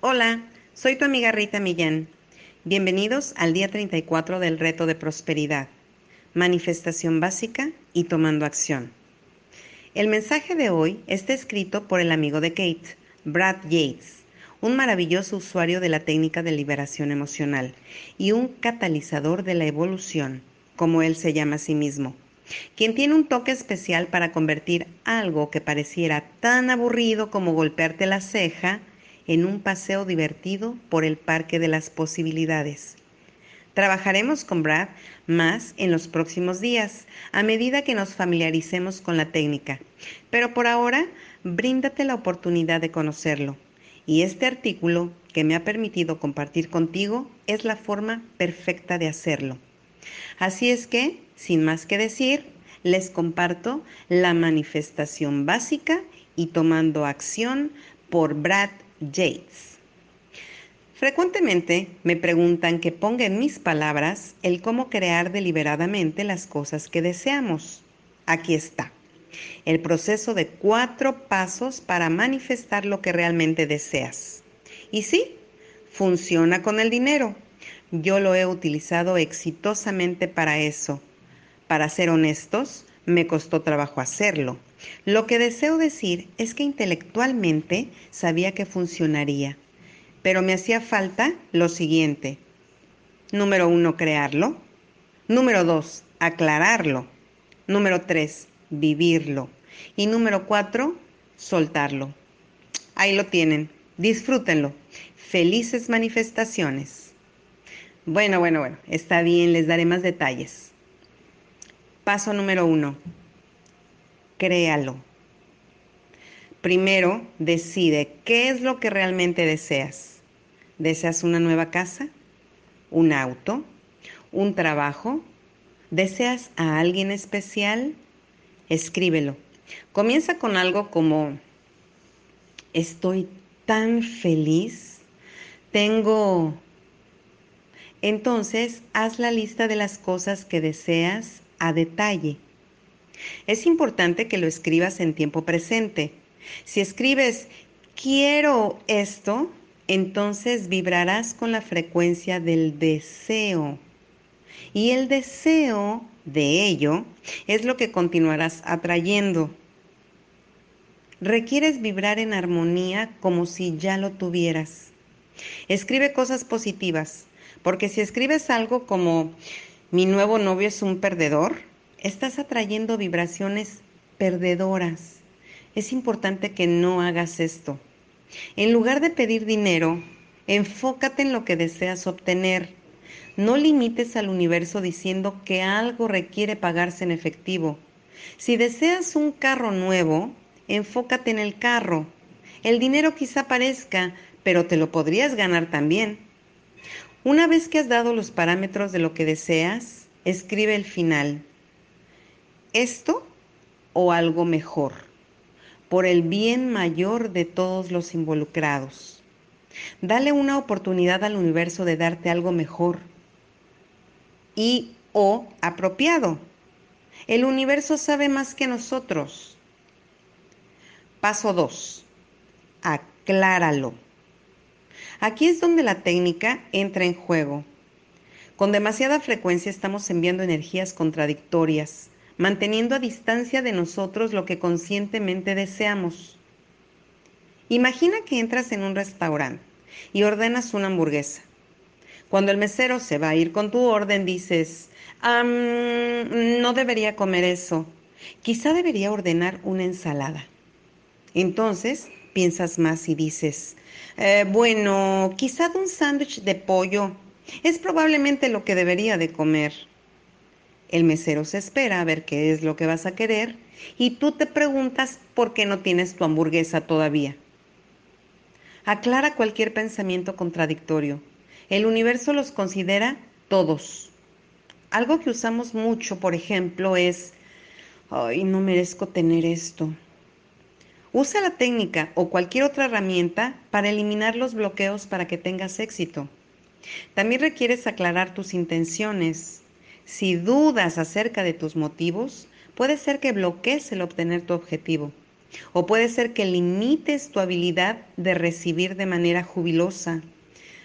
Hola, soy tu amiga Rita Millán. Bienvenidos al día 34 del reto de prosperidad, manifestación básica y tomando acción. El mensaje de hoy está escrito por el amigo de Kate, Brad Yates, un maravilloso usuario de la técnica de liberación emocional y un catalizador de la evolución, como él se llama a sí mismo quien tiene un toque especial para convertir algo que pareciera tan aburrido como golpearte la ceja en un paseo divertido por el Parque de las Posibilidades. Trabajaremos con Brad más en los próximos días, a medida que nos familiaricemos con la técnica, pero por ahora bríndate la oportunidad de conocerlo. Y este artículo que me ha permitido compartir contigo es la forma perfecta de hacerlo. Así es que, sin más que decir, les comparto la manifestación básica y tomando acción por Brad Yates. Frecuentemente me preguntan que ponga en mis palabras el cómo crear deliberadamente las cosas que deseamos. Aquí está. El proceso de cuatro pasos para manifestar lo que realmente deseas. Y sí, funciona con el dinero. Yo lo he utilizado exitosamente para eso. Para ser honestos, me costó trabajo hacerlo. Lo que deseo decir es que intelectualmente sabía que funcionaría, pero me hacía falta lo siguiente. Número uno, crearlo. Número dos, aclararlo. Número tres, vivirlo. Y número cuatro, soltarlo. Ahí lo tienen. Disfrútenlo. Felices manifestaciones. Bueno, bueno, bueno, está bien, les daré más detalles. Paso número uno, créalo. Primero, decide qué es lo que realmente deseas. ¿Deseas una nueva casa? ¿Un auto? ¿Un trabajo? ¿Deseas a alguien especial? Escríbelo. Comienza con algo como, estoy tan feliz, tengo entonces, haz la lista de las cosas que deseas a detalle. Es importante que lo escribas en tiempo presente. Si escribes quiero esto, entonces vibrarás con la frecuencia del deseo. Y el deseo de ello es lo que continuarás atrayendo. Requieres vibrar en armonía como si ya lo tuvieras. Escribe cosas positivas. Porque si escribes algo como mi nuevo novio es un perdedor, estás atrayendo vibraciones perdedoras. Es importante que no hagas esto. En lugar de pedir dinero, enfócate en lo que deseas obtener. No limites al universo diciendo que algo requiere pagarse en efectivo. Si deseas un carro nuevo, enfócate en el carro. El dinero quizá parezca, pero te lo podrías ganar también. Una vez que has dado los parámetros de lo que deseas, escribe el final. Esto o algo mejor, por el bien mayor de todos los involucrados. Dale una oportunidad al universo de darte algo mejor y o apropiado. El universo sabe más que nosotros. Paso 2. Acláralo. Aquí es donde la técnica entra en juego. Con demasiada frecuencia estamos enviando energías contradictorias, manteniendo a distancia de nosotros lo que conscientemente deseamos. Imagina que entras en un restaurante y ordenas una hamburguesa. Cuando el mesero se va a ir con tu orden, dices, no debería comer eso, quizá debería ordenar una ensalada. Entonces piensas más y dices, eh, bueno, quizá un sándwich de pollo. Es probablemente lo que debería de comer. El mesero se espera a ver qué es lo que vas a querer y tú te preguntas por qué no tienes tu hamburguesa todavía. Aclara cualquier pensamiento contradictorio. El universo los considera todos. Algo que usamos mucho, por ejemplo, es, ay, no merezco tener esto. Usa la técnica o cualquier otra herramienta para eliminar los bloqueos para que tengas éxito. También requieres aclarar tus intenciones. Si dudas acerca de tus motivos, puede ser que bloquees el obtener tu objetivo. O puede ser que limites tu habilidad de recibir de manera jubilosa.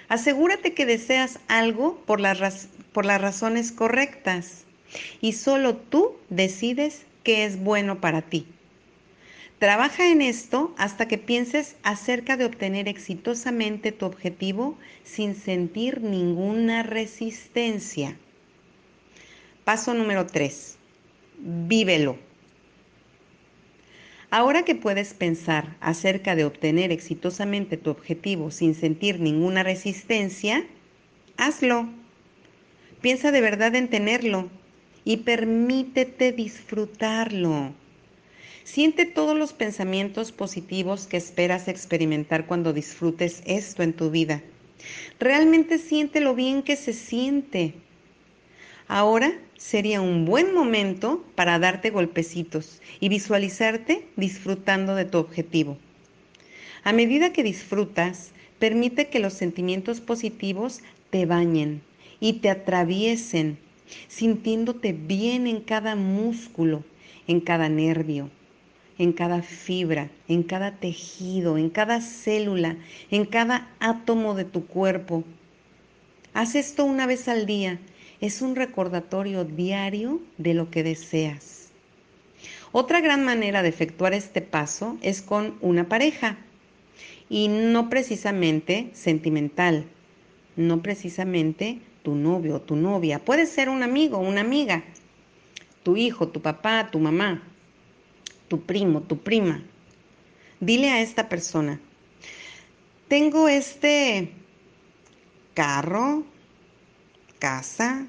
Asegúrate que deseas algo por las, razones correctas y solo tú decides qué es bueno para ti. Trabaja en esto hasta que pienses acerca de obtener exitosamente tu objetivo sin sentir ninguna resistencia. Paso número 3. Vívelo. Ahora que puedes pensar acerca de obtener exitosamente tu objetivo sin sentir ninguna resistencia, hazlo. Piensa de verdad en tenerlo y permítete disfrutarlo. Siente todos los pensamientos positivos que esperas experimentar cuando disfrutes esto en tu vida. Realmente siente lo bien que se siente. Ahora sería un buen momento para darte golpecitos y visualizarte disfrutando de tu objetivo. A medida que disfrutas, permite que los sentimientos positivos te bañen y te atraviesen, sintiéndote bien en cada músculo, en cada nervio, en cada fibra, en cada tejido, en cada célula, en cada átomo de tu cuerpo. Haz esto una vez al día. Es un recordatorio diario de lo que deseas. Otra gran manera de efectuar este paso es con una pareja y no precisamente sentimental, no precisamente tu novio o tu novia. Puede ser un amigo, una amiga, tu hijo, tu papá, tu mamá tu primo, tu prima. Dile a esta persona, tengo este carro, casa,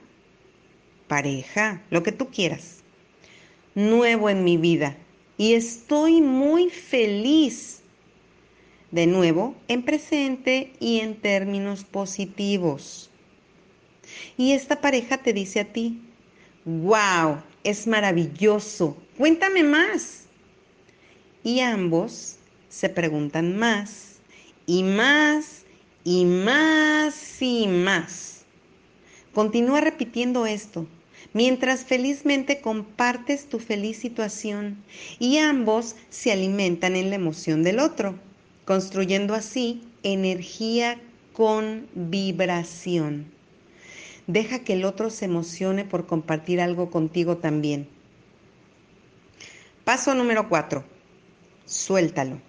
pareja, lo que tú quieras, nuevo en mi vida y estoy muy feliz. De nuevo, en presente y en términos positivos. Y esta pareja te dice a ti, wow, es maravilloso, cuéntame más y ambos se preguntan más y más y más y más. Continúa repitiendo esto mientras felizmente compartes tu feliz situación y ambos se alimentan en la emoción del otro, construyendo así energía con vibración. Deja que el otro se emocione por compartir algo contigo también. Paso número 4 suéltalo.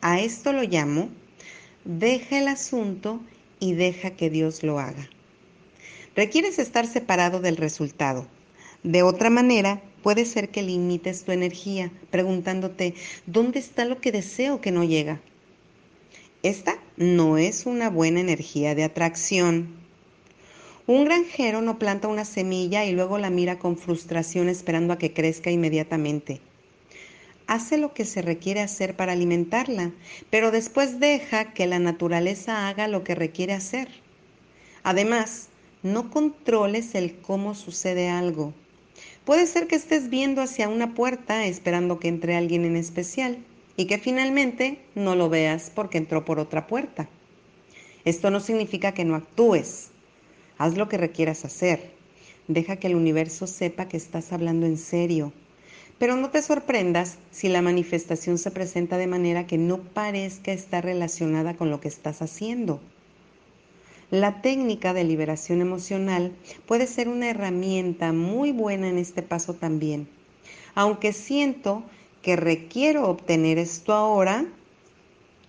A esto lo llamo, deja el asunto y deja que Dios lo haga. Requieres estar separado del resultado. De otra manera, puede ser que limites tu energía preguntándote, ¿dónde está lo que deseo que no llega? Esta no es una buena energía de atracción. Un granjero no planta una semilla y luego la mira con frustración esperando a que crezca inmediatamente hace lo que se requiere hacer para alimentarla, pero después deja que la naturaleza haga lo que requiere hacer. Además, no controles el cómo sucede algo. Puede ser que estés viendo hacia una puerta esperando que entre alguien en especial y que finalmente no lo veas porque entró por otra puerta. Esto no significa que no actúes. Haz lo que requieras hacer. Deja que el universo sepa que estás hablando en serio pero no te sorprendas si la manifestación se presenta de manera que no parezca estar relacionada con lo que estás haciendo. La técnica de liberación emocional puede ser una herramienta muy buena en este paso también. Aunque siento que requiero obtener esto ahora,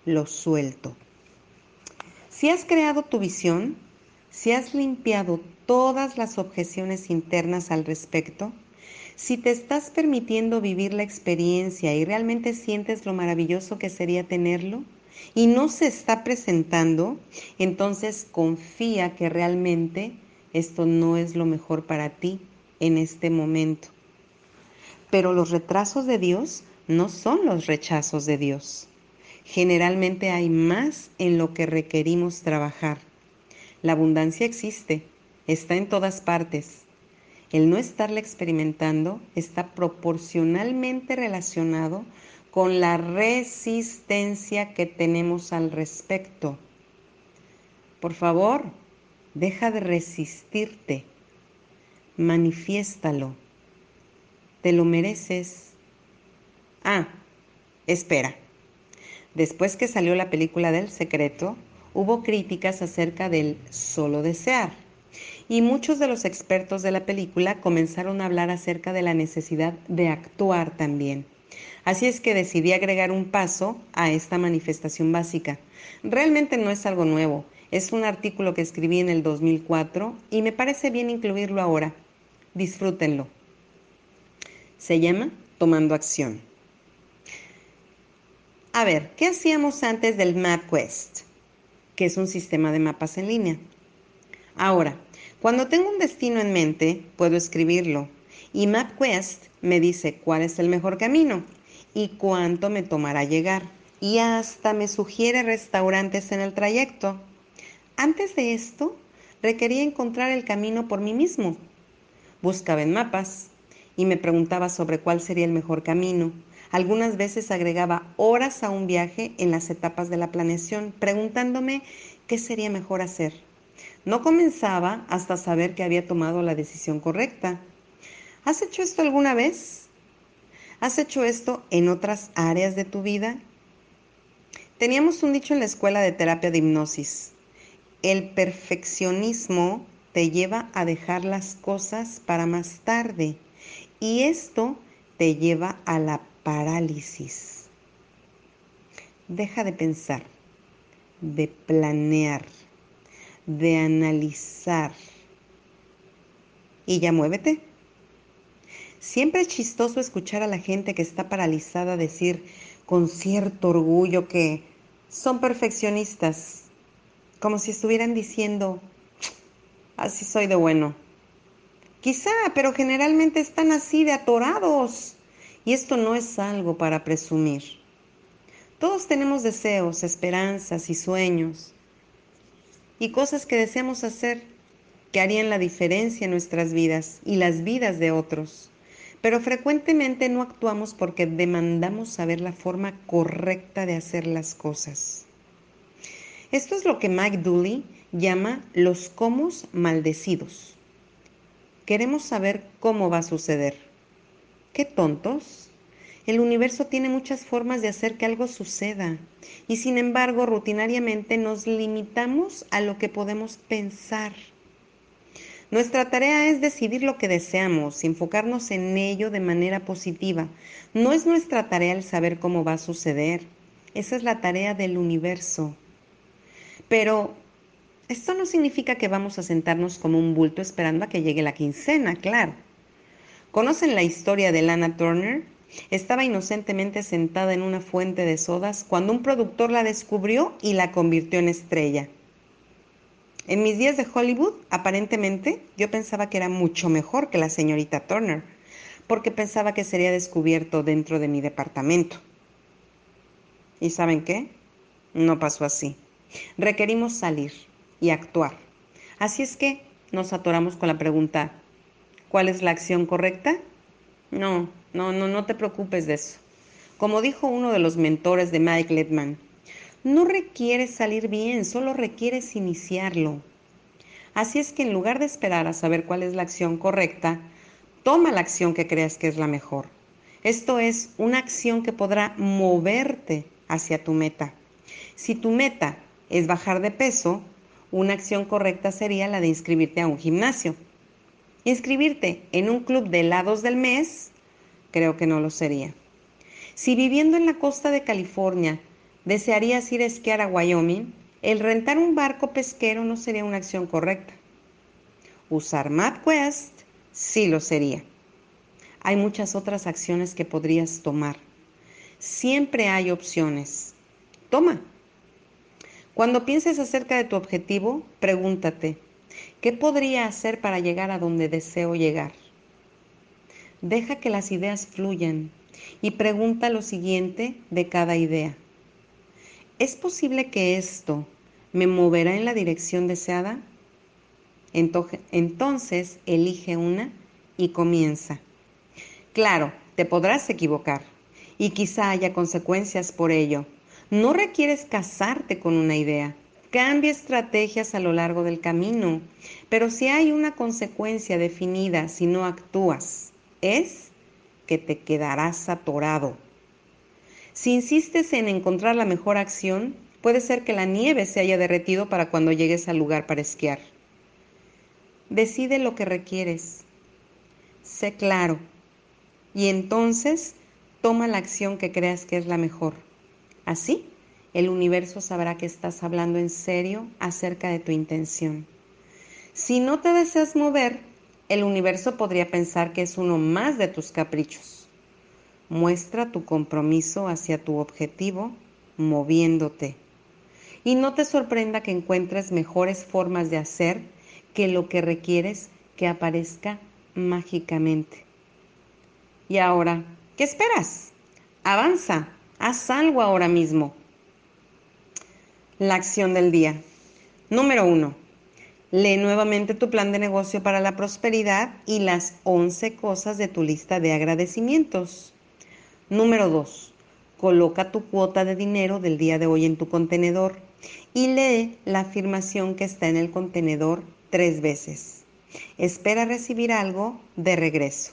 lo suelto. Si has creado tu visión, si has limpiado todas las objeciones internas al respecto, si te estás permitiendo vivir la experiencia y realmente sientes lo maravilloso que sería tenerlo y no se está presentando, entonces confía que realmente esto no es lo mejor para ti en este momento. Pero los retrasos de Dios no son los rechazos de Dios. Generalmente hay más en lo que requerimos trabajar. La abundancia existe, está en todas partes el no estarla experimentando está proporcionalmente relacionado con la resistencia que tenemos al respecto. Por favor, deja de resistirte, manifiéstalo, te lo mereces. Ah, Espera. Después que salió la película del secreto, hubo críticas acerca del solo desear. Y muchos de los expertos de la película comenzaron a hablar acerca de la necesidad de actuar también. Así es que decidí agregar un paso a esta manifestación básica. Realmente no es algo nuevo, es un artículo que escribí en el 2004 y me parece bien incluirlo ahora. Disfrútenlo. Se llama Tomando Acción. A ver, ¿qué hacíamos antes del MapQuest? Que es un sistema de mapas en línea. Ahora, cuando tengo un destino en mente, puedo escribirlo y MapQuest me dice cuál es el mejor camino y cuánto me tomará llegar. Y hasta me sugiere restaurantes en el trayecto. Antes de esto, requería encontrar el camino por mí mismo. Buscaba en mapas y me preguntaba sobre cuál sería el mejor camino. Algunas veces agregaba horas a un viaje en las etapas de la planeación, preguntándome qué sería mejor hacer. No comenzaba hasta saber que había tomado la decisión correcta. ¿Has hecho esto alguna vez? ¿Has hecho esto en otras áreas de tu vida? Teníamos un dicho en la escuela de terapia de hipnosis. El perfeccionismo te lleva a dejar las cosas para más tarde y esto te lleva a la parálisis. Deja de pensar, de planear, de analizar y ya muévete. Siempre es chistoso escuchar a la gente que está paralizada decir con cierto orgullo que son perfeccionistas como si estuvieran diciendo, así soy de bueno. Quizá, pero generalmente están así de atorados. Y esto no es algo para presumir. Todos tenemos deseos, esperanzas y sueños. Y cosas que deseamos hacer que harían la diferencia en nuestras vidas y las vidas de otros. Pero frecuentemente no actuamos porque demandamos saber la forma correcta de hacer las cosas. Esto es lo que Mike Dooley llama los comos maldecidos. Queremos saber cómo va a suceder. ¡Qué tontos! El universo tiene muchas formas de hacer que algo suceda y sin embargo rutinariamente nos limitamos a lo que podemos pensar. Nuestra tarea es decidir lo que deseamos, enfocarnos en ello de manera positiva. No es nuestra tarea el saber cómo va a suceder. Esa es la tarea del universo. Pero esto no significa que vamos a sentarnos como un bulto esperando a que llegue la quincena, claro. ¿Conocen la historia de Lana Turner? Estaba inocentemente sentada en una fuente de sodas cuando un productor la descubrió y la convirtió en estrella. En mis días de Hollywood, aparentemente, yo pensaba que era mucho mejor que la señorita Turner, porque pensaba que sería descubierto dentro de mi departamento. ¿Y saben qué? No pasó así. Requerimos salir y actuar. Así es que nos atoramos con la pregunta, ¿cuál es la acción correcta? No, no, no, no te preocupes de eso. Como dijo uno de los mentores de Mike Letman, no requieres salir bien, solo requieres iniciarlo. Así es que en lugar de esperar a saber cuál es la acción correcta, toma la acción que creas que es la mejor. Esto es una acción que podrá moverte hacia tu meta. Si tu meta es bajar de peso, una acción correcta sería la de inscribirte a un gimnasio. Inscribirte en un club de helados del mes, creo que no lo sería. Si viviendo en la costa de California desearías ir a esquiar a Wyoming, el rentar un barco pesquero no sería una acción correcta. Usar MapQuest sí lo sería. Hay muchas otras acciones que podrías tomar. Siempre hay opciones. Toma, cuando pienses acerca de tu objetivo, pregúntate, ¿qué podría hacer para llegar a donde deseo llegar? Deja que las ideas fluyan y pregunta lo siguiente de cada idea. ¿Es posible que esto me moverá en la dirección deseada? Entonces elige una y comienza. Claro, te podrás equivocar y quizá haya consecuencias por ello no requieres casarte con una idea. Cambia estrategias a lo largo del camino, pero si hay una consecuencia definida si no actúas, es que te quedarás atorado. Si insistes en encontrar la mejor acción, puede ser que la nieve se haya derretido para cuando llegues al lugar para esquiar. Decide lo que requieres. Sé claro. Y entonces toma la acción que creas que es la mejor. Así, el universo sabrá que estás hablando en serio acerca de tu intención. Si no te deseas mover, el universo podría pensar que es uno más de tus caprichos. Muestra tu compromiso hacia tu objetivo moviéndote. Y no te sorprenda que encuentres mejores formas de hacer que lo que requieres que aparezca mágicamente. Y ahora, ¿qué esperas? Avanza, haz algo ahora mismo. La acción del día. Número uno. Lee nuevamente tu plan de negocio para la prosperidad y las 11 cosas de tu lista de agradecimientos. Número 2. Coloca tu cuota de dinero del día de hoy en tu contenedor y lee la afirmación que está en el contenedor tres veces. Espera recibir algo de regreso.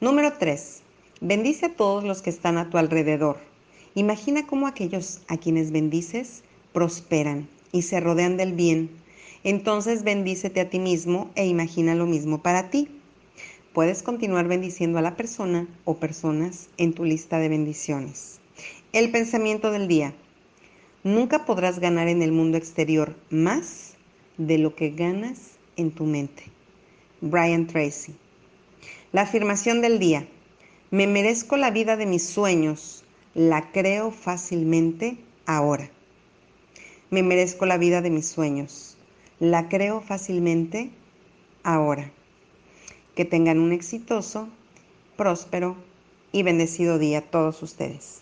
Número 3. Bendice a todos los que están a tu alrededor. Imagina cómo aquellos a quienes bendices prosperan y se rodean del bien. Entonces bendícete a ti mismo e imagina lo mismo para ti. Puedes continuar bendiciendo a la persona o personas en tu lista de bendiciones. El pensamiento del día. Nunca podrás ganar en el mundo exterior más de lo que ganas en tu mente. Brian Tracy. La afirmación del día. Me merezco la vida de mis sueños. La creo fácilmente ahora. Me merezco la vida de mis sueños. La creo fácilmente ahora. Que tengan un exitoso, próspero y bendecido día todos ustedes.